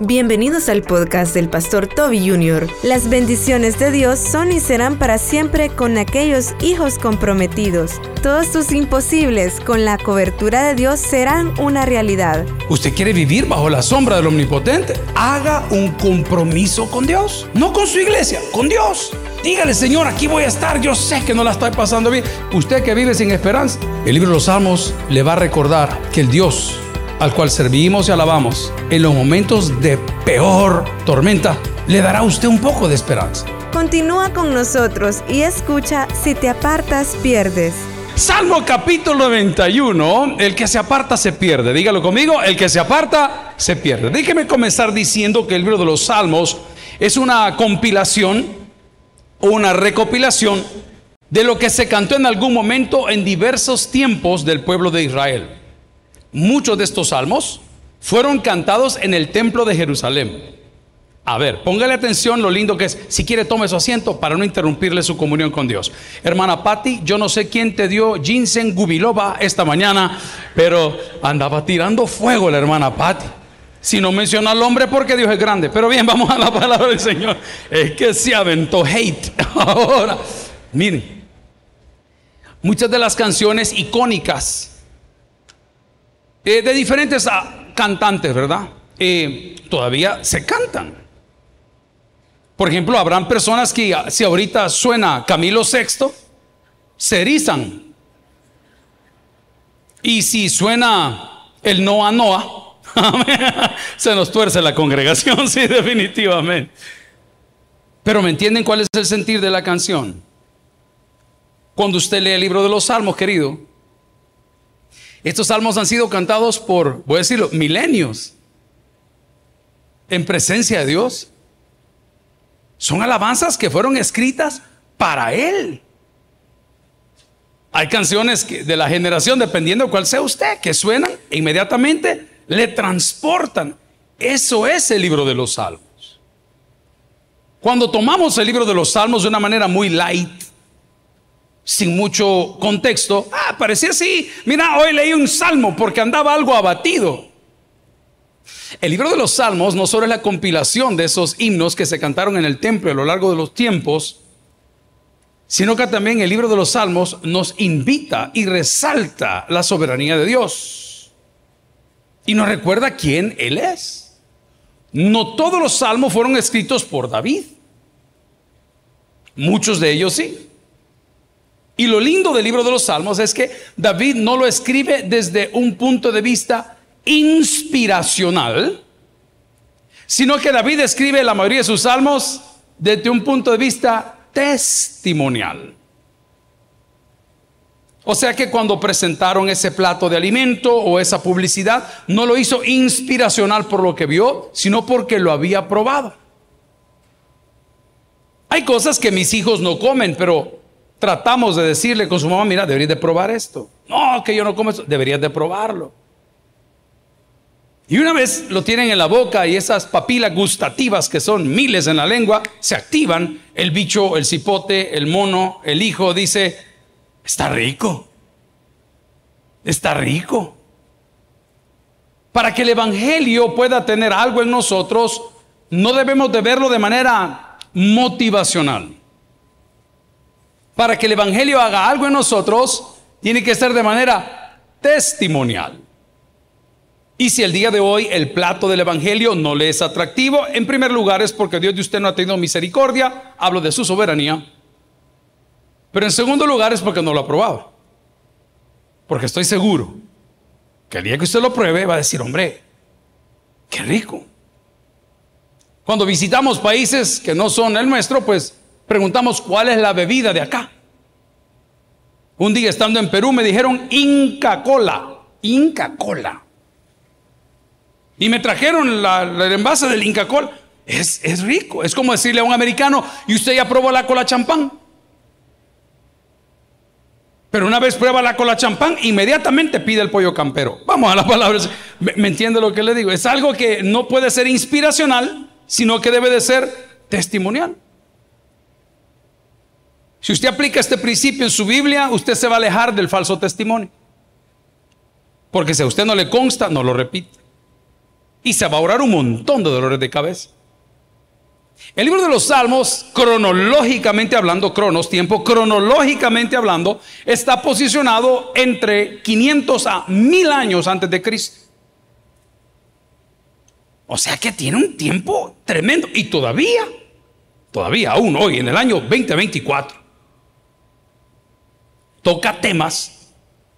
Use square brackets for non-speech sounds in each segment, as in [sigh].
Bienvenidos al podcast del pastor Toby Jr. Las bendiciones de Dios son y serán para siempre con aquellos hijos comprometidos. Todos tus imposibles con la cobertura de Dios serán una realidad. ¿Usted quiere vivir bajo la sombra del Omnipotente? Haga un compromiso con Dios. No con su iglesia, con Dios. Dígale, Señor, aquí voy a estar. Yo sé que no la estoy pasando bien. Usted que vive sin esperanza. El libro de los Salmos le va a recordar que el Dios al cual servimos y alabamos, en los momentos de peor tormenta, le dará a usted un poco de esperanza. Continúa con nosotros y escucha Si te apartas, pierdes. Salmo capítulo 91, el que se aparta se pierde. Dígalo conmigo, el que se aparta se pierde. Déjeme comenzar diciendo que el libro de los Salmos es una compilación una recopilación de lo que se cantó en algún momento en diversos tiempos del pueblo de Israel muchos de estos salmos fueron cantados en el templo de Jerusalén. A ver, póngale atención lo lindo que es. Si quiere, tome su asiento para no interrumpirle su comunión con Dios. Hermana Patti, yo no sé quién te dio ginseng gubiloba esta mañana, pero andaba tirando fuego la hermana Patti. Si no menciona al hombre, porque Dios es grande. Pero bien, vamos a la palabra del Señor. Es que se aventó hate. [laughs] Ahora, miren, muchas de las canciones icónicas eh, de diferentes ah, cantantes, ¿verdad? Eh, todavía se cantan. Por ejemplo, habrán personas que ah, si ahorita suena Camilo VI, se erizan. Y si suena el Noa Noa, [laughs] se nos tuerce la congregación, [laughs] sí, definitivamente. Pero ¿me entienden cuál es el sentir de la canción? Cuando usted lee el libro de los Salmos, querido, estos salmos han sido cantados por, voy a decirlo, milenios en presencia de Dios. Son alabanzas que fueron escritas para Él. Hay canciones de la generación, dependiendo de cuál sea usted, que suenan e inmediatamente le transportan. Eso es el libro de los salmos. Cuando tomamos el libro de los salmos de una manera muy light, sin mucho contexto. Ah, parecía así. Mira, hoy leí un salmo porque andaba algo abatido. El libro de los salmos no solo es la compilación de esos himnos que se cantaron en el templo a lo largo de los tiempos, sino que también el libro de los salmos nos invita y resalta la soberanía de Dios. Y nos recuerda quién Él es. No todos los salmos fueron escritos por David. Muchos de ellos sí. Y lo lindo del libro de los Salmos es que David no lo escribe desde un punto de vista inspiracional, sino que David escribe la mayoría de sus salmos desde un punto de vista testimonial. O sea que cuando presentaron ese plato de alimento o esa publicidad, no lo hizo inspiracional por lo que vio, sino porque lo había probado. Hay cosas que mis hijos no comen, pero tratamos de decirle con su mamá, mira, deberías de probar esto. No, que yo no como eso, deberías de probarlo. Y una vez lo tienen en la boca y esas papilas gustativas que son miles en la lengua se activan, el bicho, el cipote, el mono, el hijo dice, está rico, está rico. Para que el Evangelio pueda tener algo en nosotros, no debemos de verlo de manera motivacional. Para que el Evangelio haga algo en nosotros, tiene que ser de manera testimonial. Y si el día de hoy el plato del Evangelio no le es atractivo, en primer lugar es porque Dios de usted no ha tenido misericordia, hablo de su soberanía. Pero en segundo lugar es porque no lo ha probado. Porque estoy seguro que el día que usted lo pruebe va a decir, hombre, qué rico. Cuando visitamos países que no son el nuestro, pues preguntamos cuál es la bebida de acá. Un día estando en Perú me dijeron Inca Cola, Inca Cola. Y me trajeron el envase del Inca Cola. Es, es rico, es como decirle a un americano, ¿y usted ya probó la cola champán? Pero una vez prueba la cola champán, inmediatamente pide el pollo campero. Vamos a la palabra. ¿Me, ¿Me, entiende lo que le digo? Es algo que no puede ser inspiracional, sino que debe de ser testimonial. Si usted aplica este principio en su Biblia, usted se va a alejar del falso testimonio. Porque si a usted no le consta, no lo repite. y se va a ahorrar un montón de dolores de cabeza. El libro de los Salmos, cronológicamente hablando, cronos, tiempo, cronológicamente hablando, está posicionado entre 500 a 1000 años antes de Cristo. O sea que tiene un tiempo tremendo y todavía, todavía aún hoy, en el año 2024, toca temas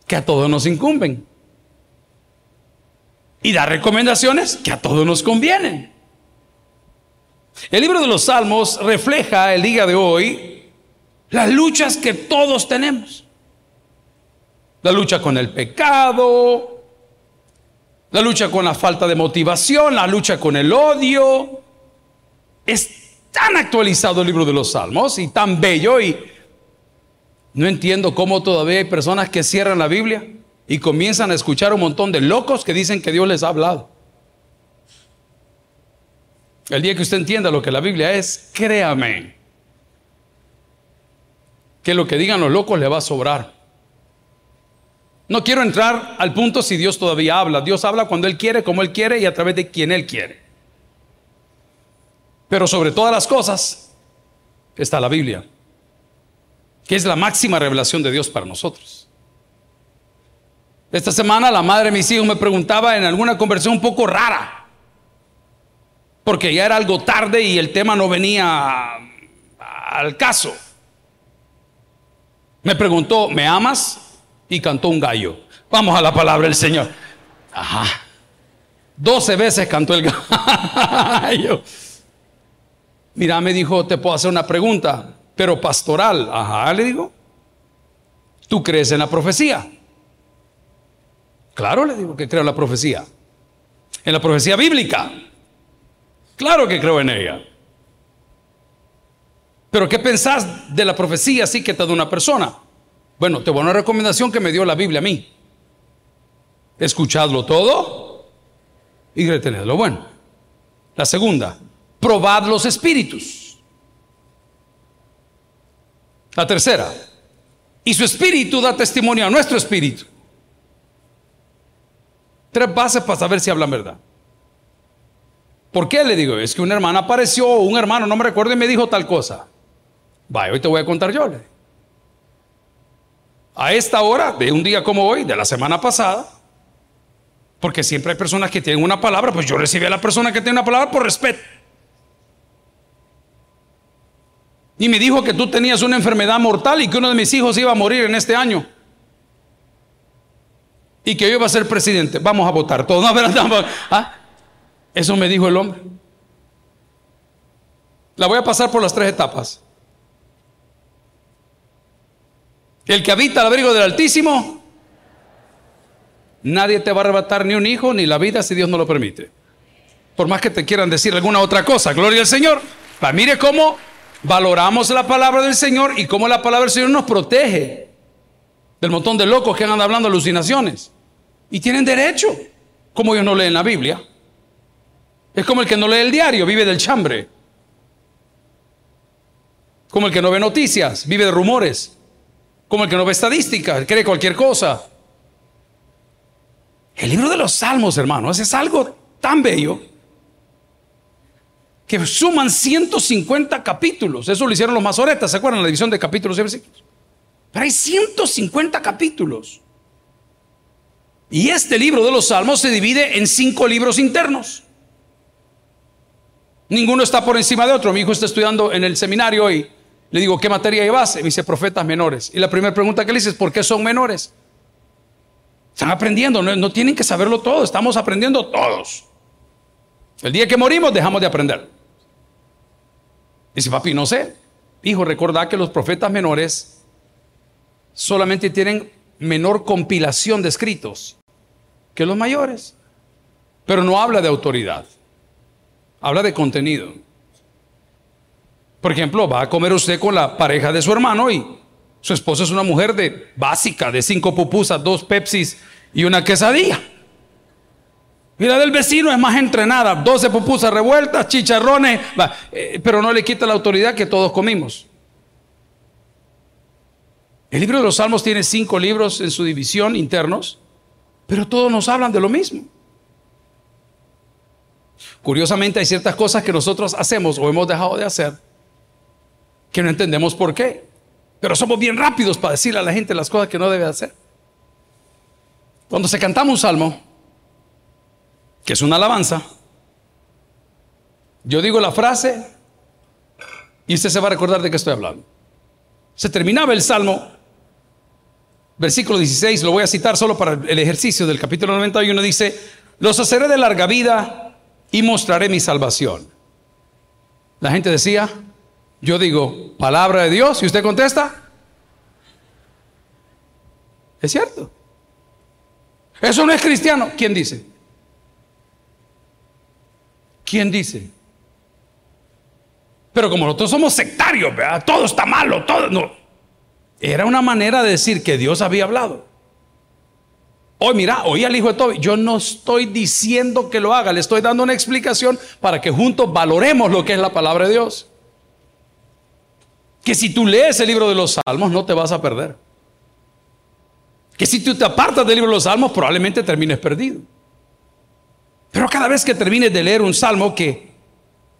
que a todos nos incumben y da recomendaciones que a todos nos convienen. El libro de los Salmos refleja el día de hoy las luchas que todos tenemos. La lucha con el pecado, la lucha con la falta de motivación, la lucha con el odio. Es tan actualizado el libro de los Salmos y tan bello y no entiendo cómo todavía hay personas que cierran la Biblia y comienzan a escuchar un montón de locos que dicen que Dios les ha hablado. El día que usted entienda lo que la Biblia es, créame que lo que digan los locos le va a sobrar. No quiero entrar al punto si Dios todavía habla. Dios habla cuando Él quiere, como Él quiere y a través de quien Él quiere. Pero sobre todas las cosas está la Biblia, que es la máxima revelación de Dios para nosotros. Esta semana la madre de mis hijos me preguntaba en alguna conversación un poco rara porque ya era algo tarde y el tema no venía al caso. Me preguntó, ¿me amas? Y cantó un gallo. Vamos a la palabra del Señor. Ajá. Doce veces cantó el [laughs] gallo. Mira, me dijo, te puedo hacer una pregunta, pero pastoral. Ajá, le digo. ¿Tú crees en la profecía? Claro, le digo que creo en la profecía. En la profecía bíblica. Claro que creo en ella. Pero ¿qué pensás de la profecía así que te da una persona? Bueno, te voy a una recomendación que me dio la Biblia a mí. Escuchadlo todo y retenedlo bueno. La segunda, probad los espíritus. La tercera, y su espíritu da testimonio a nuestro espíritu. Tres bases para saber si hablan verdad. ¿Por qué le digo? Es que una hermana apareció, un hermano, no me recuerdo, y me dijo tal cosa. Vaya, hoy te voy a contar yo. A esta hora, de un día como hoy, de la semana pasada, porque siempre hay personas que tienen una palabra, pues yo recibí a la persona que tiene una palabra por respeto. Y me dijo que tú tenías una enfermedad mortal y que uno de mis hijos iba a morir en este año. Y que yo iba a ser presidente. Vamos a votar todos. [laughs] ¿ah? Eso me dijo el hombre. La voy a pasar por las tres etapas. El que habita al abrigo del Altísimo, nadie te va a arrebatar ni un hijo ni la vida si Dios no lo permite. Por más que te quieran decir alguna otra cosa, gloria al Señor. mire cómo valoramos la palabra del Señor y cómo la palabra del Señor nos protege del montón de locos que andan hablando alucinaciones. Y tienen derecho, como ellos no leen la Biblia. Es como el que no lee el diario, vive del chambre. Como el que no ve noticias, vive de rumores. Como el que no ve estadísticas, cree cualquier cosa. El libro de los salmos, hermanos, es algo tan bello que suman 150 capítulos. Eso lo hicieron los masoretas, ¿se acuerdan? La división de capítulos y versículos. Pero hay 150 capítulos. Y este libro de los salmos se divide en cinco libros internos. Ninguno está por encima de otro. Mi hijo está estudiando en el seminario y le digo, ¿qué materia llevas? Me dice, profetas menores. Y la primera pregunta que le hice es, ¿por qué son menores? Están aprendiendo, no, tienen que saberlo todo, estamos aprendiendo todos. El día que morimos dejamos de aprender. Dice, papi, no sé. Hijo, recordad que los profetas menores solamente tienen menor compilación de escritos que los mayores. Pero no habla de autoridad. Habla de contenido. Por ejemplo, va a comer usted con la pareja de su hermano y su esposa es una mujer de básica, de cinco pupusas, dos pepsis y una quesadilla. Y la del vecino es más entrenada, 12 pupusas revueltas, chicharrones, eh, pero no le quita la autoridad que todos comimos. El libro de los Salmos tiene cinco libros en su división internos, pero todos nos hablan de lo mismo. Curiosamente hay ciertas cosas que nosotros hacemos o hemos dejado de hacer que no entendemos por qué. Pero somos bien rápidos para decirle a la gente las cosas que no debe hacer. Cuando se cantamos un salmo, que es una alabanza, yo digo la frase y usted se va a recordar de qué estoy hablando. Se terminaba el salmo, versículo 16, lo voy a citar solo para el ejercicio del capítulo 91, dice, los haceré de larga vida y mostraré mi salvación. La gente decía, yo digo, palabra de Dios, y usted contesta, es cierto. Eso no es cristiano. ¿Quién dice? ¿Quién dice? Pero como nosotros somos sectarios, todo está malo, todo no. Era una manera de decir que Dios había hablado. Hoy mira, oí al hijo de Toby, yo no estoy diciendo que lo haga, le estoy dando una explicación para que juntos valoremos lo que es la palabra de Dios que si tú lees el libro de los Salmos no te vas a perder. Que si tú te apartas del libro de los Salmos probablemente termines perdido. Pero cada vez que termines de leer un salmo que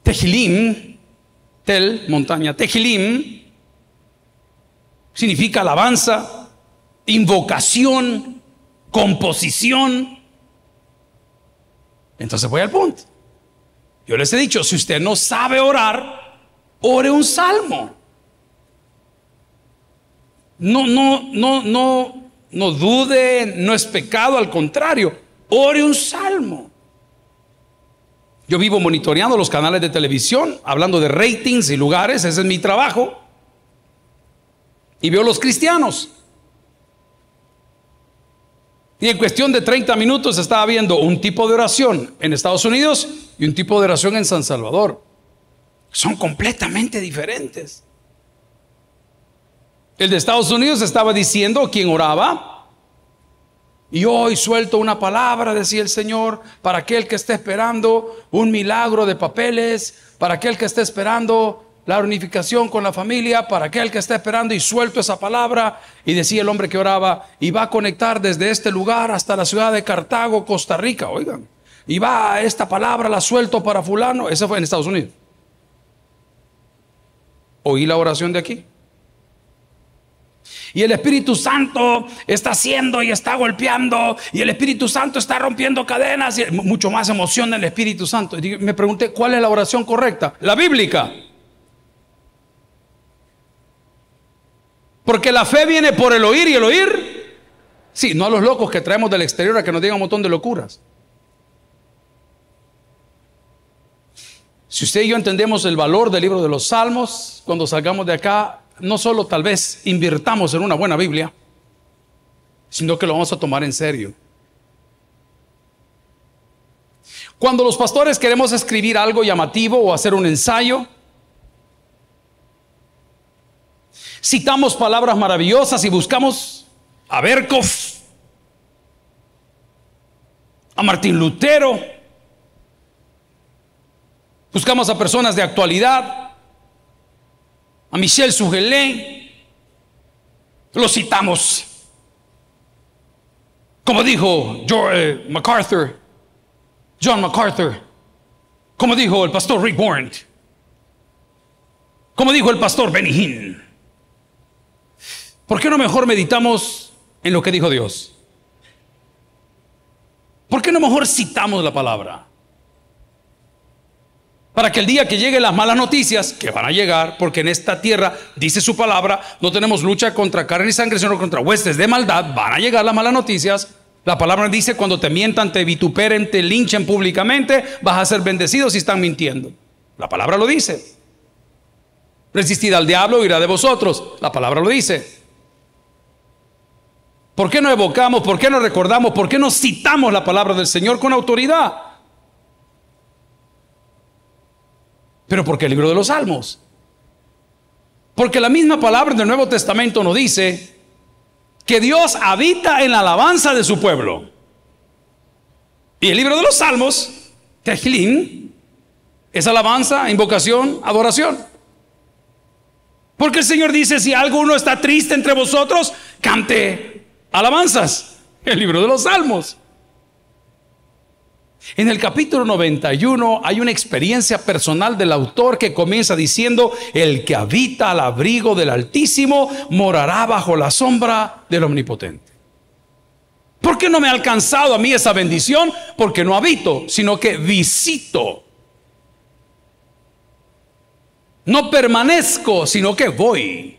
Tejilim, Tel, montaña, Tejilim, significa alabanza, invocación, composición. Entonces voy al punto. Yo les he dicho, si usted no sabe orar, ore un salmo. No, no, no, no, no dude, no es pecado, al contrario, ore un salmo. Yo vivo monitoreando los canales de televisión, hablando de ratings y lugares, ese es mi trabajo. Y veo los cristianos. Y en cuestión de 30 minutos estaba viendo un tipo de oración en Estados Unidos y un tipo de oración en San Salvador. Son completamente diferentes. El de Estados Unidos estaba diciendo quién oraba. Y hoy suelto una palabra, decía el Señor, para aquel que esté esperando un milagro de papeles, para aquel que esté esperando la unificación con la familia, para aquel que esté esperando y suelto esa palabra. Y decía el hombre que oraba, y va a conectar desde este lugar hasta la ciudad de Cartago, Costa Rica, oigan. Y va, esta palabra la suelto para fulano. Esa fue en Estados Unidos. Oí la oración de aquí. Y el Espíritu Santo está haciendo y está golpeando. Y el Espíritu Santo está rompiendo cadenas. Y mucho más emoción del Espíritu Santo. Me pregunté, ¿cuál es la oración correcta? La bíblica. Porque la fe viene por el oír y el oír. Sí, no a los locos que traemos del exterior a que nos digan un montón de locuras. Si usted y yo entendemos el valor del libro de los Salmos, cuando salgamos de acá, no solo tal vez invirtamos en una buena Biblia, sino que lo vamos a tomar en serio. Cuando los pastores queremos escribir algo llamativo o hacer un ensayo, citamos palabras maravillosas y buscamos a Berkov, a Martín Lutero, buscamos a personas de actualidad, a Michel Sugelé, lo citamos. Como dijo George eh, MacArthur, John MacArthur, como dijo el pastor Rick Warren, como dijo el pastor Benny. ¿Por qué no mejor meditamos en lo que dijo Dios? ¿Por qué no mejor citamos la palabra? Para que el día que lleguen las malas noticias, que van a llegar, porque en esta tierra, dice su palabra, no tenemos lucha contra carne y sangre, sino contra huestes de maldad, van a llegar las malas noticias. La palabra dice, cuando te mientan, te vituperen, te linchen públicamente, vas a ser bendecido si están mintiendo. La palabra lo dice. Resistid al diablo, irá de vosotros. La palabra lo dice. ¿Por qué no evocamos? ¿Por qué no recordamos? ¿Por qué no citamos la palabra del Señor con autoridad? Pero ¿por qué el libro de los Salmos? Porque la misma palabra del Nuevo Testamento nos dice que Dios habita en la alabanza de su pueblo. Y el libro de los Salmos, Tehillim, es alabanza, invocación, adoración. Porque el Señor dice, si alguno está triste entre vosotros, cante alabanzas. El libro de los Salmos. En el capítulo 91 hay una experiencia personal del autor que comienza diciendo, el que habita al abrigo del Altísimo morará bajo la sombra del Omnipotente. ¿Por qué no me ha alcanzado a mí esa bendición? Porque no habito, sino que visito. No permanezco, sino que voy.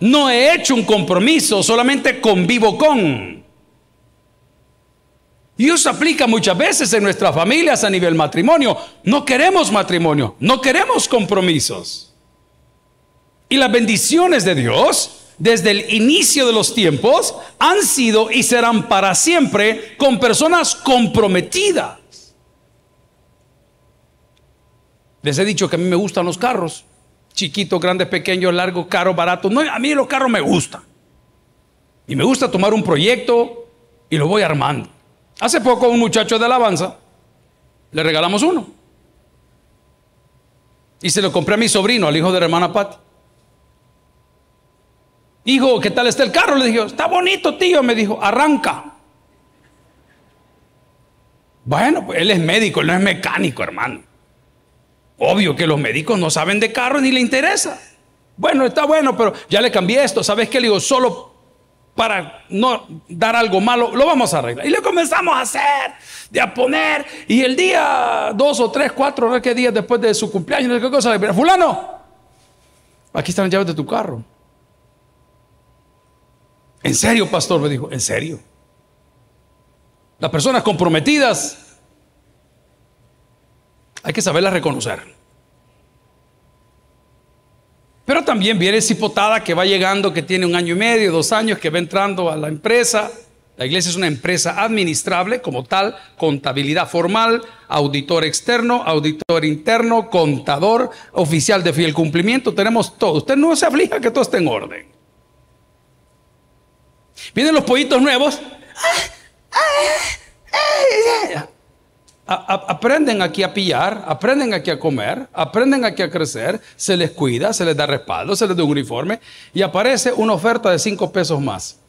No he hecho un compromiso, solamente convivo con. Y aplica muchas veces en nuestras familias a nivel matrimonio. No queremos matrimonio, no queremos compromisos. Y las bendiciones de Dios desde el inicio de los tiempos han sido y serán para siempre con personas comprometidas. Les he dicho que a mí me gustan los carros, chiquitos, grandes, pequeños, largos, caros, baratos. No, a mí los carros me gustan. Y me gusta tomar un proyecto y lo voy armando. Hace poco un muchacho de alabanza le regalamos uno. Y se lo compré a mi sobrino, al hijo de la hermana Patti. Hijo, ¿qué tal está el carro? Le dije, está bonito, tío. Me dijo, arranca. Bueno, pues él es médico, él no es mecánico, hermano. Obvio que los médicos no saben de carro ni le interesa. Bueno, está bueno, pero ya le cambié esto. ¿Sabes qué? Le digo, solo para no dar algo malo, lo vamos a arreglar. Y le comenzamos a hacer, de a poner. Y el día dos o tres, cuatro, no qué días después de su cumpleaños, qué cosa, le fulano, aquí están las llaves de tu carro. ¿En serio, pastor? Me dijo, ¿en serio? Las personas comprometidas hay que saberlas reconocer. Pero también viene esa hipotada que va llegando, que tiene un año y medio, dos años, que va entrando a la empresa. La iglesia es una empresa administrable como tal, contabilidad formal, auditor externo, auditor interno, contador, oficial de fiel cumplimiento. Tenemos todo. Usted no se aflija que todo esté en orden. Vienen los pollitos nuevos. Aprenden aquí a pillar, aprenden aquí a comer, aprenden aquí a crecer, se les cuida, se les da respaldo, se les da un uniforme y aparece una oferta de cinco pesos más.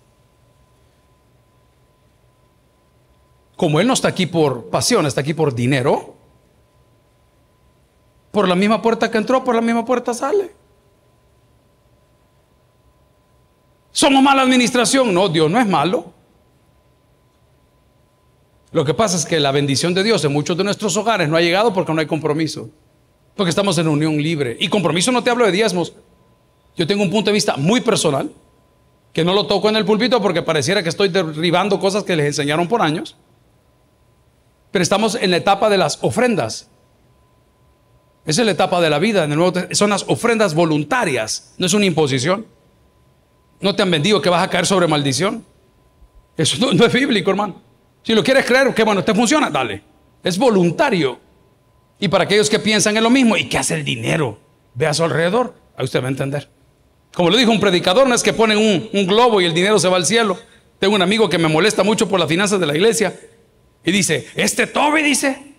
Como él no está aquí por pasión, está aquí por dinero, por la misma puerta que entró, por la misma puerta sale. ¿Somos mala administración? No, Dios no es malo. Lo que pasa es que la bendición de Dios en muchos de nuestros hogares no ha llegado porque no hay compromiso. Porque estamos en unión libre. Y compromiso no te hablo de diezmos. Yo tengo un punto de vista muy personal, que no lo toco en el púlpito porque pareciera que estoy derribando cosas que les enseñaron por años. Pero estamos en la etapa de las ofrendas. Esa es la etapa de la vida. En el nuevo, son las ofrendas voluntarias, no es una imposición. ¿No te han vendido que vas a caer sobre maldición? Eso no, es bíblico, hermano. Si lo quieres creer, que bueno, te funciona, dale. Es voluntario. Y para aquellos que piensan en lo mismo, ¿y qué hace el dinero? Ve a su alrededor, ahí usted va a entender. Como lo dijo un predicador, no es que ponen un, globo y el dinero se va al cielo. Tengo un amigo que me molesta mucho por las finanzas de la iglesia y dice, este Toby dice,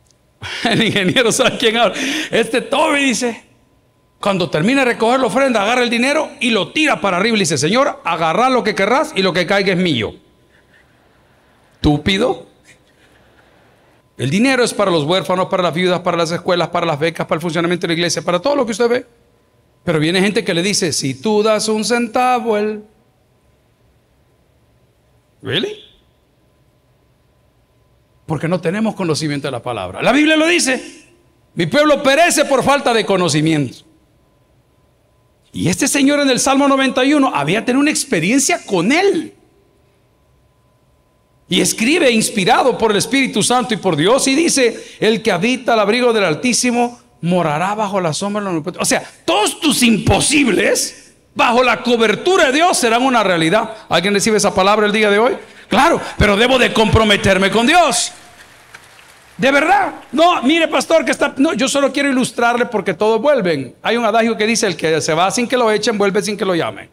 [laughs] el ingeniero sabe quién habla, este Toby dice, cuando termine de recoger la ofrenda, agarra el dinero y lo tira para arriba y dice, Señor, agarra lo que querrás y lo que caiga es mío. Túpido. El dinero es para los huérfanos, para las viudas, para las escuelas, para las becas, para el funcionamiento de la iglesia, para todo lo que usted ve. Pero viene gente que le dice, si tú das un centavo, él... ¿Really? Porque no tenemos conocimiento de la palabra. La Biblia lo dice. Mi pueblo perece por falta de conocimiento. Y este señor en el Salmo 91 había tenido una experiencia con él. Y escribe inspirado por el Espíritu Santo y por Dios y dice, el que habita al abrigo del Altísimo morará bajo la sombra del Omnipotente. O sea, todos tus imposibles bajo la cobertura de Dios serán una realidad. ¿Alguien recibe esa palabra el día de hoy? Claro, pero debo de comprometerme con Dios. De verdad. No, mire, pastor, que está. No, yo solo quiero ilustrarle porque todos vuelven. Hay un adagio que dice: el que se va sin que lo echen, vuelve sin que lo llamen.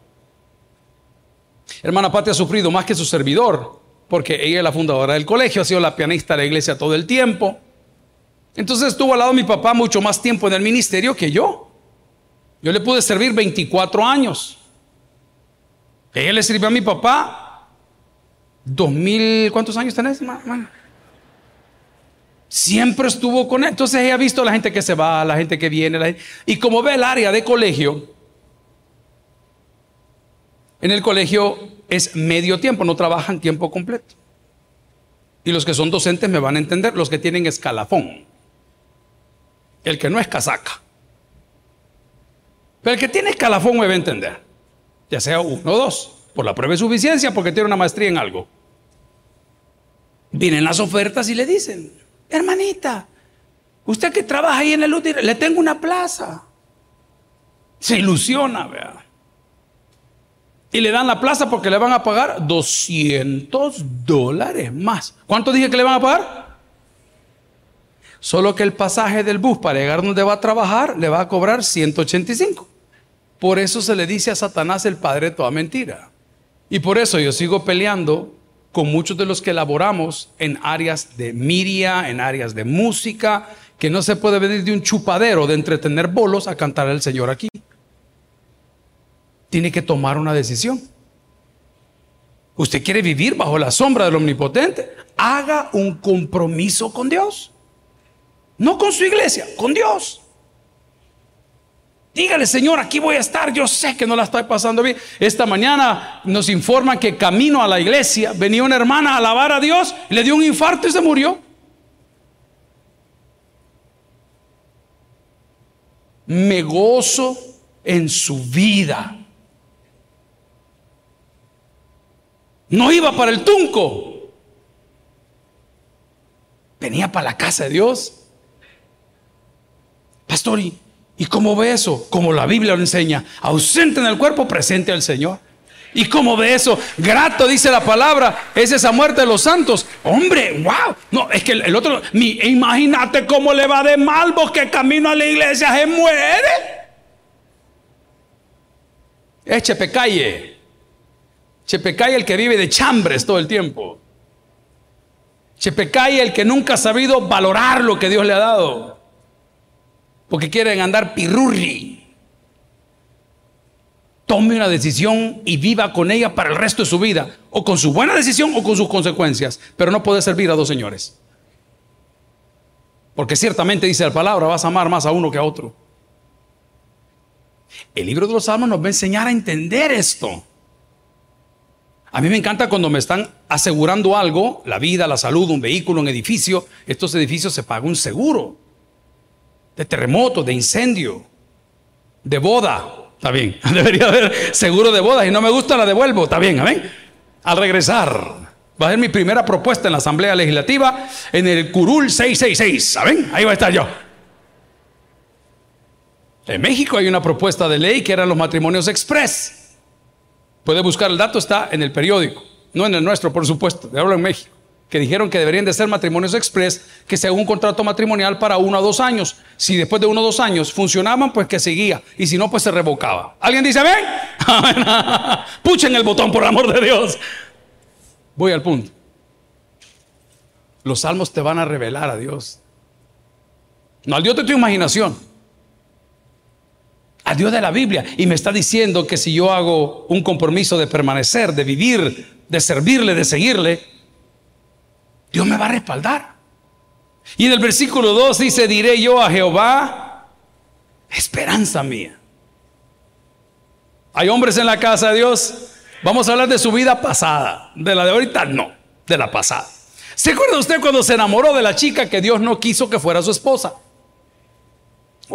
Hermana Pati ha sufrido más que su servidor, porque ella es la fundadora del colegio, ha sido la pianista de la iglesia todo el tiempo. Entonces estuvo al lado de mi papá mucho más tiempo en el ministerio que yo. Yo le pude servir 24 años. Ella le sirvió a mi papá dos mil, ¿cuántos años tenés? Siempre estuvo con él. Entonces ella ha visto la gente que se va, la gente que viene. Y como ve el área de colegio, en el colegio es medio tiempo, no trabajan tiempo completo. Y los que son docentes me van a entender, los que tienen escalafón. El que no es casaca. Pero el que tiene escalafón me va a entender. Ya sea uno o dos. Por la prueba de suficiencia, porque tiene una maestría en algo. Vienen las ofertas y le dicen, hermanita, usted que trabaja ahí en el útil, le tengo una plaza. Se ilusiona, vea. Y le dan la plaza porque le van a pagar 200 dólares más. ¿Cuánto dije que le van a pagar? Solo que el pasaje del bus para llegar donde va a trabajar le va a cobrar 185. Por eso se le dice a Satanás el padre de toda mentira. Y por eso yo sigo peleando con muchos de los que elaboramos en áreas de miria, en áreas de música, que no se puede venir de un chupadero de entretener bolos a cantar al Señor aquí. Tiene que tomar una decisión. ¿Usted quiere vivir bajo la sombra del Omnipotente? Haga un compromiso con Dios. No con su iglesia, con Dios. Dígale, Señor, aquí voy a estar. Yo sé que no la estoy pasando bien. Esta mañana nos informan que camino a la iglesia venía una hermana a alabar a Dios, le dio un infarto y se murió. Me gozo en su vida. No iba para el tunco. Venía para la casa de Dios. Pastor, ¿y, cómo ve eso? Como la Biblia lo enseña, ausente en el cuerpo, presente al Señor. ¿Y cómo ve eso? Grato, dice la palabra, es esa muerte de los santos. Hombre, wow. No, es que el, otro, imagínate cómo le va de mal vos que camino a la iglesia se muere. Es Chepecaye. Chepecaye el que vive de chambres todo el tiempo. Chepecaye el que nunca ha sabido valorar lo que Dios le ha dado porque quieren andar pirurri. Tome una decisión y viva con ella para el resto de su vida, o con su buena decisión o con sus consecuencias, pero no puede servir a dos señores. Porque ciertamente dice la palabra, vas a amar más a uno que a otro. El libro de los Salmos nos va a enseñar a entender esto. A mí me encanta cuando me están asegurando algo, la vida, la salud, un vehículo, un edificio. Estos edificios se paga un seguro de terremoto, de incendio, de boda. Está bien, [laughs] debería haber seguro de boda y no me gusta, la devuelvo. Está bien, amén. Al regresar, va a ser mi primera propuesta en la Asamblea Legislativa en el Curul 666. ¿Saben? Ahí va a estar yo. En México hay una propuesta de ley que eran los matrimonios express. Puede buscar el dato, está en el periódico, no en el nuestro, por supuesto, de hablo en México que dijeron que deberían de ser matrimonios express, que se haga un contrato matrimonial para uno a dos años. Si después de uno o dos años funcionaban, pues que seguía. Y si no, pues se revocaba. ¿Alguien dice amén? [laughs] [laughs] Puchen el botón, por amor de Dios. Voy al punto. Los salmos te van a revelar a Dios. No al Dios de tu imaginación. Dios de la Biblia. Y me está diciendo que si yo hago un compromiso de permanecer, de vivir, de servirle, de seguirle, Dios me va a respaldar. Y en el versículo 2 dice, diré yo a Jehová, esperanza mía. Hay hombres en la casa de Dios. Vamos a hablar de su vida pasada. De la de ahorita no, de la pasada. ¿Se acuerda usted cuando se enamoró de la chica que Dios no quiso que fuera su esposa?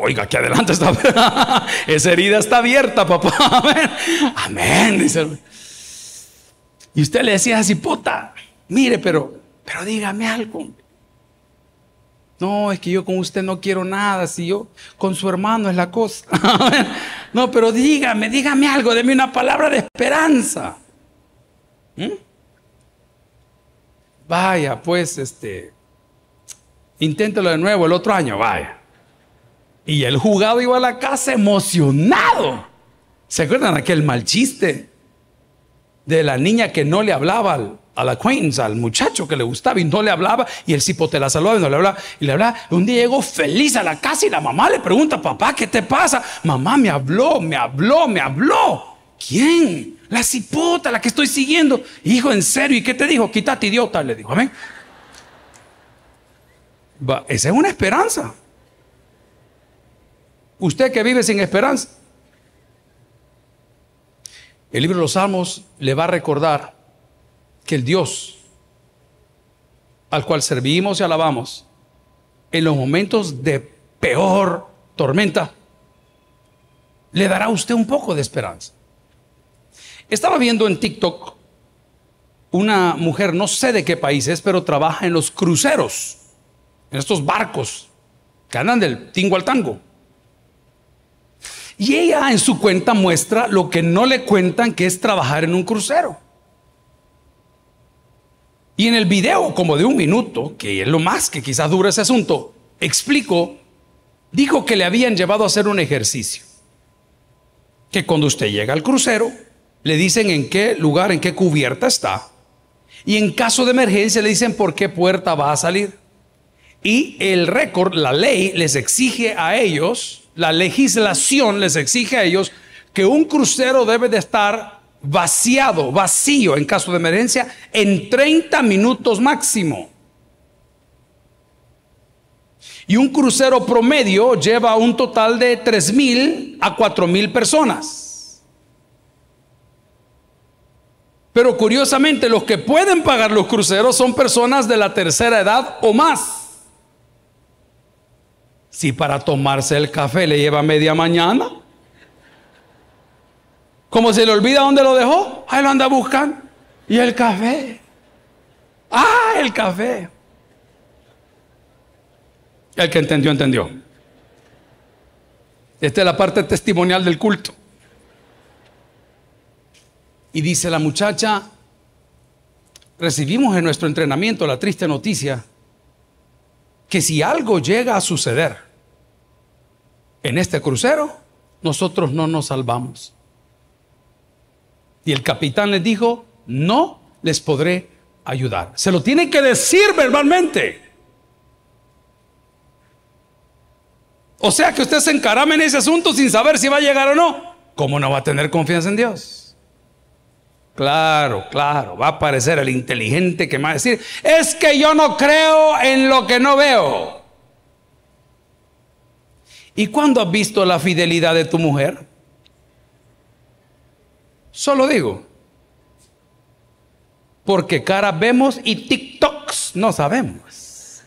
Oiga, aquí adelante está. [laughs] Esa herida está abierta, papá. [laughs] Amén. Y usted le decía así, puta, mire, pero pero dígame algo. No, es que yo con usted no quiero nada, si yo con su hermano es la cosa. [laughs] no, pero dígame, dígame algo, deme una palabra de esperanza. ¿Mm? Vaya, pues, este, inténtelo de nuevo el otro año, vaya. Y el jugado iba a la casa emocionado. ¿Se acuerdan aquel mal chiste de la niña que no le hablaba al, al acquaintance, al muchacho que le gustaba y no le hablaba, y el cipote la saludaba y no le hablaba, y le hablaba. Un día llegó feliz a la casa y la mamá le pregunta, papá, ¿qué te pasa? Mamá me habló, me habló, me habló. ¿Quién? La cipota, la que estoy siguiendo. Hijo, en serio, ¿y qué te dijo? Quítate, idiota, le dijo. Amén. esa es una esperanza. Usted que vive sin esperanza. El libro de los Salmos le va a recordar que el Dios al cual servimos y alabamos en los momentos de peor tormenta, le dará a usted un poco de esperanza. Estaba viendo en TikTok una mujer, no sé de qué país es, pero trabaja en los cruceros, en estos barcos que andan del tingo al tango. Y ella en su cuenta muestra lo que no le cuentan, que es trabajar en un crucero. Y en el video, como de un minuto, que es lo más que quizás dura ese asunto, explico, dijo que le habían llevado a hacer un ejercicio. Que cuando usted llega al crucero, le dicen en qué lugar, en qué cubierta está. Y en caso de emergencia le dicen por qué puerta va a salir. Y el récord, la ley, les exige a ellos, la legislación les exige a ellos que un crucero debe de estar vaciado, vacío en caso de emergencia en 30 minutos máximo. Y un crucero promedio lleva un total de 3 mil a 4 mil personas. Pero curiosamente los que pueden pagar los cruceros son personas de la tercera edad o más. Si para tomarse el café le lleva media mañana, como se le olvida dónde lo dejó, ahí lo anda buscando. Y el café. Ah, el café. El que entendió, entendió. Esta es la parte testimonial del culto. Y dice la muchacha, recibimos en nuestro entrenamiento la triste noticia que si algo llega a suceder en este crucero, nosotros no nos salvamos. Y el capitán les dijo, no les podré ayudar. Se lo tiene que decir verbalmente. O sea que usted se encarame en ese asunto sin saber si va a llegar o no. ¿Cómo no va a tener confianza en Dios? Claro, claro, va a aparecer el inteligente que va a decir, es que yo no creo en lo que no veo. ¿Y cuándo has visto la fidelidad de tu mujer? Solo digo. Porque caras vemos y TikToks no sabemos.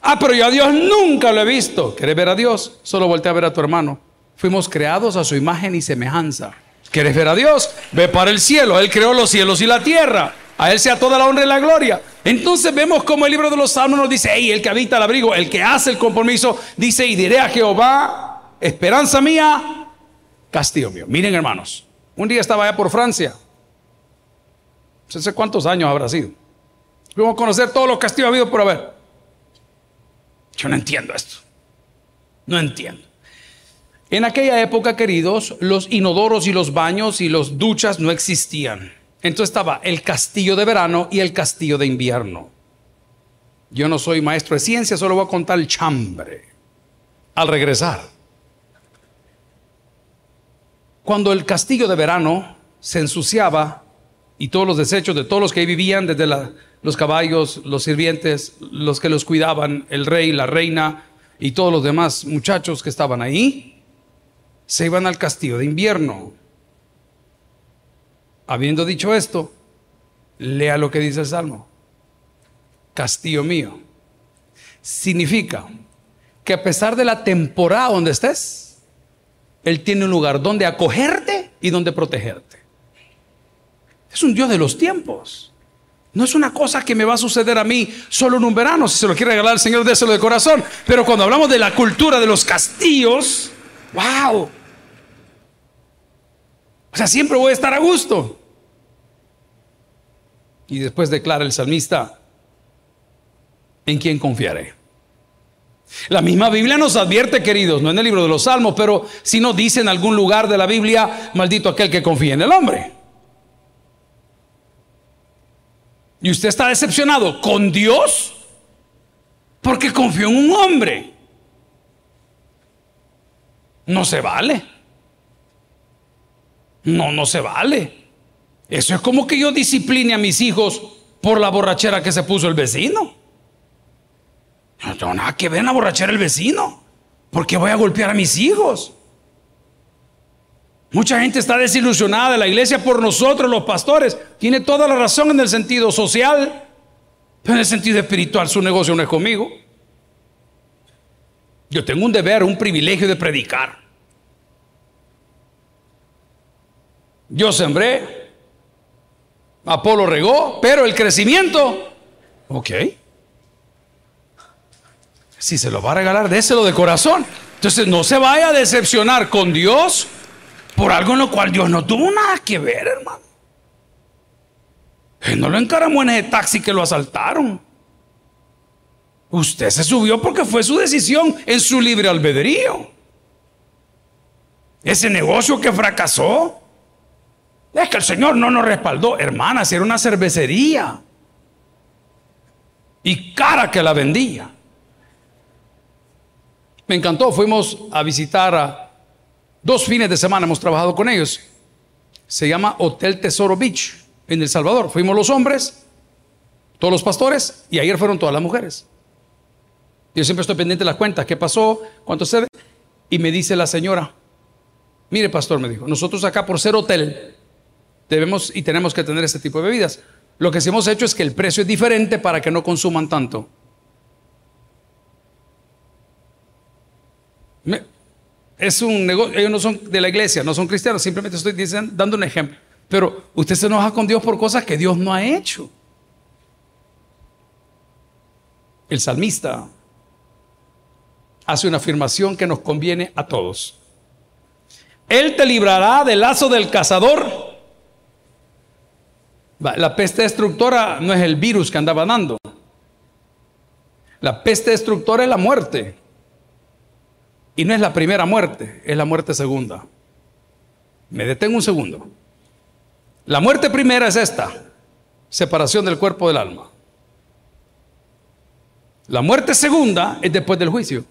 Ah, pero yo a Dios nunca lo he visto. ¿Quieres ver a Dios? Solo voltea a ver a tu hermano. Fuimos creados a su imagen y semejanza. ¿Quieres ver a Dios? Ve para el cielo. Él creó los cielos y la tierra. A Él sea toda la honra y la gloria. Entonces vemos como el libro de los Salmos nos dice, hey, el que habita el abrigo, el que hace el compromiso, dice, y diré a Jehová, esperanza mía castillo mío. Miren hermanos, un día estaba allá por Francia. No sé cuántos años habrá sido. Fuimos a conocer todos los castillos habido por haber. Yo no entiendo esto. No entiendo. En aquella época, queridos, los inodoros y los baños y los duchas no existían. Entonces estaba el castillo de verano y el castillo de invierno. Yo no soy maestro de ciencia, solo voy a contar el chambre. Al regresar, cuando el castillo de verano se ensuciaba y todos los desechos de todos los que vivían, desde los caballos, los sirvientes, los que los cuidaban, el rey, la reina y todos los demás muchachos que estaban ahí, se iban al castillo de invierno. Habiendo dicho esto, lea lo que dice el Salmo. Castillo mío. Significa que a pesar de la temporada donde estés, él tiene un lugar donde acogerte y donde protegerte. Es un Dios de los tiempos. No es una cosa que me va a suceder a mí solo en un verano. Si se lo quiere regalar el Señor, déselo de corazón. Pero cuando hablamos de la cultura de los castillos, wow. O sea, siempre voy a estar a gusto. Y después declara el salmista, ¿en quién confiaré? La misma Biblia nos advierte, queridos, no en el libro de los Salmos, pero si nos dice en algún lugar de la Biblia, maldito aquel que confía en el hombre. Y usted está decepcionado con Dios porque confió en un hombre. No se vale. No, no se vale. Eso es como que yo discipline a mis hijos por la borrachera que se puso el vecino. No tengo nada que ver en la borrachera del vecino. ¿Por qué voy a golpear a mis hijos? Mucha gente está desilusionada de la iglesia por nosotros, los pastores. Tiene toda la razón en el sentido social, pero en el sentido espiritual su negocio no es conmigo. Yo tengo un deber, un privilegio de predicar. Yo sembré, Apolo regó, pero el crecimiento, ok. Si se lo va a regalar, déselo de corazón. Entonces no se vaya a decepcionar con Dios por algo en lo cual Dios no tuvo nada que ver, hermano. Él no lo encaramó en ese taxi que lo asaltaron. Usted se subió porque fue su decisión en su libre albedrío. Ese negocio que fracasó. Es que el Señor no nos respaldó. Hermana, si era una cervecería. Y cara que la vendía. Me encantó. Fuimos a visitar a dos fines de semana. Hemos trabajado con ellos. Se llama Hotel Tesoro Beach en El Salvador. Fuimos los hombres, todos los pastores y ayer fueron todas las mujeres. Yo siempre estoy pendiente de las cuentas, qué pasó, cuánto se... Y me dice la señora, mire pastor, me dijo, nosotros acá por ser hotel debemos y tenemos que tener este tipo de bebidas. Lo que sí hemos hecho es que el precio es diferente para que no consuman tanto. es un negocio, ellos no son de la iglesia, no son cristianos, simplemente estoy dando un ejemplo. Pero usted se enoja con Dios por cosas que Dios no ha hecho. El salmista hace una afirmación que nos conviene a todos. Él te librará del lazo del cazador. La peste destructora no es el virus que andaba dando. La peste destructora es la muerte. Y no es la primera muerte, es la muerte segunda. Me detengo un segundo. La muerte primera es esta, separación del cuerpo del alma. La muerte segunda es después del juicio.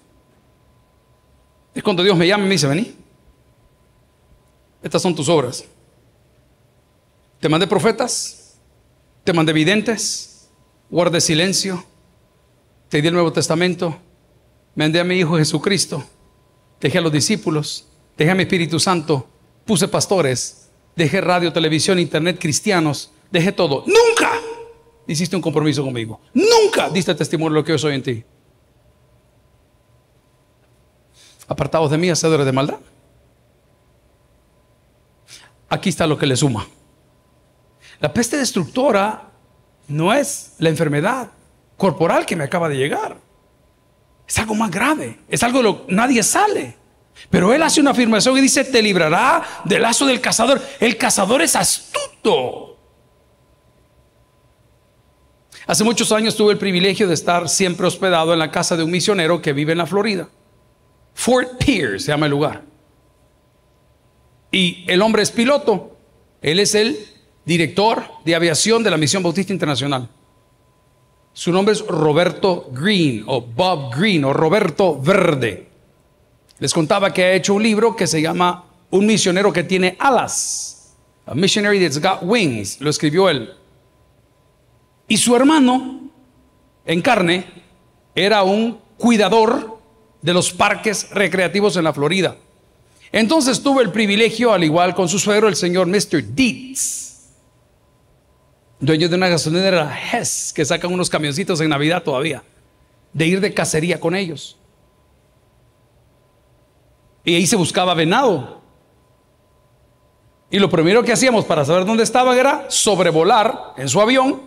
Es cuando Dios me llama y me dice, vení. Estas son tus obras. Te mandé profetas, te mandé videntes, guardé silencio, te di el Nuevo Testamento, mandé a mi Hijo Jesucristo, dejé a los discípulos, dejé a mi Espíritu Santo, puse pastores, dejé radio, televisión, internet, cristianos, dejé todo. Nunca hiciste un compromiso conmigo. Nunca diste testimonio de lo que yo soy en ti. apartados de mí, hacedores de maldad. Aquí está lo que le suma. La peste destructora no es la enfermedad corporal que me acaba de llegar. Es algo más grave. Es algo de lo que nadie sale. Pero él hace una afirmación y dice, te librará del lazo del cazador. El cazador es astuto. Hace muchos años tuve el privilegio de estar siempre hospedado en la casa de un misionero que vive en la Florida. Fort Pierce se llama el lugar. Y el hombre es piloto. Él es el director de aviación de la Misión Bautista Internacional. Su nombre es Roberto Green o Bob Green o Roberto Verde. Les contaba que ha hecho un libro que se llama Un misionero que tiene alas. A Missionary That's Got Wings. Lo escribió él. Y su hermano, en carne, era un cuidador de los parques recreativos en la Florida. Entonces tuve el privilegio, al igual con su suegro, el señor Mr. Dietz, dueño de una gasolinera Hess, que sacan unos camioncitos en Navidad todavía, de ir de cacería con ellos. Y ahí se buscaba venado. Y lo primero que hacíamos para saber dónde estaban era sobrevolar en su avión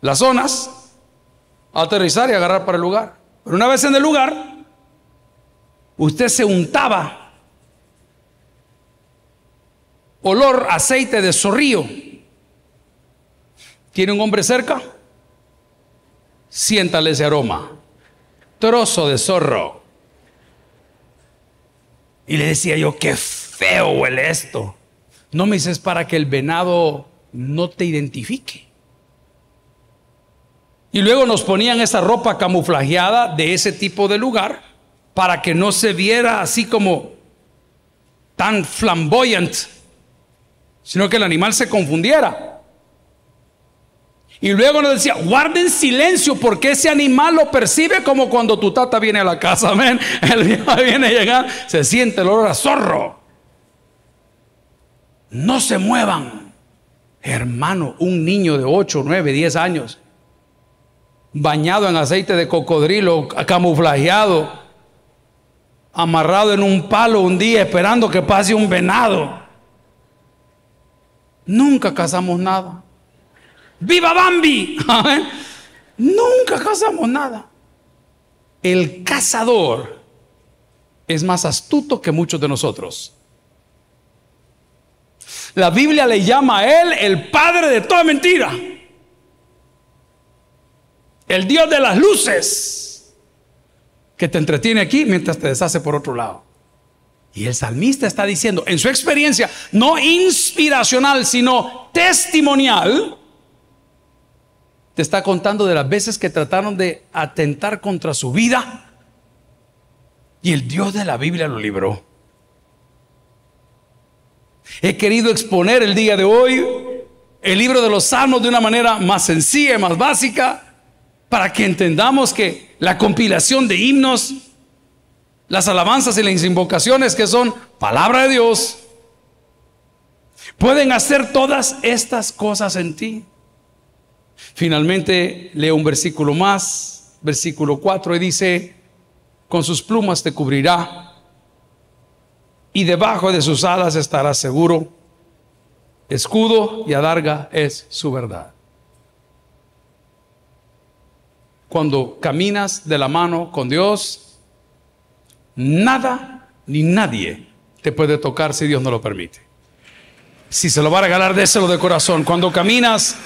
las zonas, aterrizar y agarrar para el lugar. Pero una vez en el lugar, usted se untaba olor, aceite de zorrillo. ¿Tiene un hombre cerca? Siéntale ese aroma. Trozo de zorro. Y le decía yo, qué feo huele esto. No me dices para que el venado no te identifique. Y luego nos ponían esa ropa camuflajeada de ese tipo de lugar para que no se viera así como tan flamboyant sino que el animal se confundiera. Y luego nos decía, guarden silencio porque ese animal lo percibe como cuando tu tata viene a la casa, amén. [laughs] El día viene a llegar, se siente el olor a zorro. No se muevan. Hermano, un niño de 8, 9, 10 años, bañado en aceite de cocodrilo, camuflajeado, amarrado en un palo un día esperando que pase un venado. Nunca cazamos nada. ¡Viva Bambi! [laughs] Nunca cazamos nada. El cazador es más astuto que muchos de nosotros. La Biblia le llama a él el padre de toda mentira. El Dios de las luces que te entretiene aquí mientras te deshace por otro lado. Y el salmista está diciendo, en su experiencia, no inspiracional, sino testimonial, te está contando de las veces que trataron de atentar contra su vida y el Dios de la Biblia lo libró. He querido exponer el día de hoy el libro de los salmos de una manera más sencilla y más básica para que entendamos que la compilación de himnos, las alabanzas y las invocaciones que son palabra de Dios, pueden hacer todas estas cosas en ti. Finalmente leo un versículo más, versículo 4, y dice, con sus plumas te cubrirá y debajo de sus alas estará seguro. Escudo y adarga es su verdad. Cuando caminas de la mano con Dios, nada ni nadie te puede tocar si Dios no lo permite. Si se lo va a regalar, déselo de corazón. Cuando caminas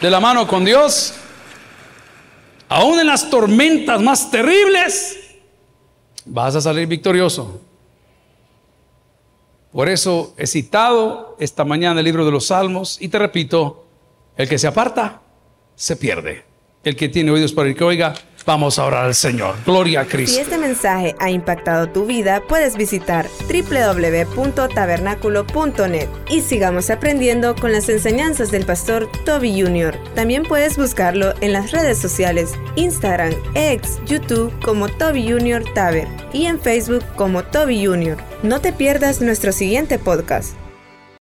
de la mano con Dios, aún en las tormentas más terribles, vas a salir victorioso. Por eso he citado esta mañana el libro de los Salmos y te repito, el que se aparta, se pierde. El que tiene oídos para el que oiga, vamos a orar al Señor. Gloria a Cristo. Si este mensaje ha impactado tu vida, puedes visitar www.tabernaculo.net y sigamos aprendiendo con las enseñanzas del pastor Toby Jr. También puedes buscarlo en las redes sociales, Instagram, X, YouTube como Toby Jr. Taber y en Facebook como Toby Jr. No te pierdas nuestro siguiente podcast.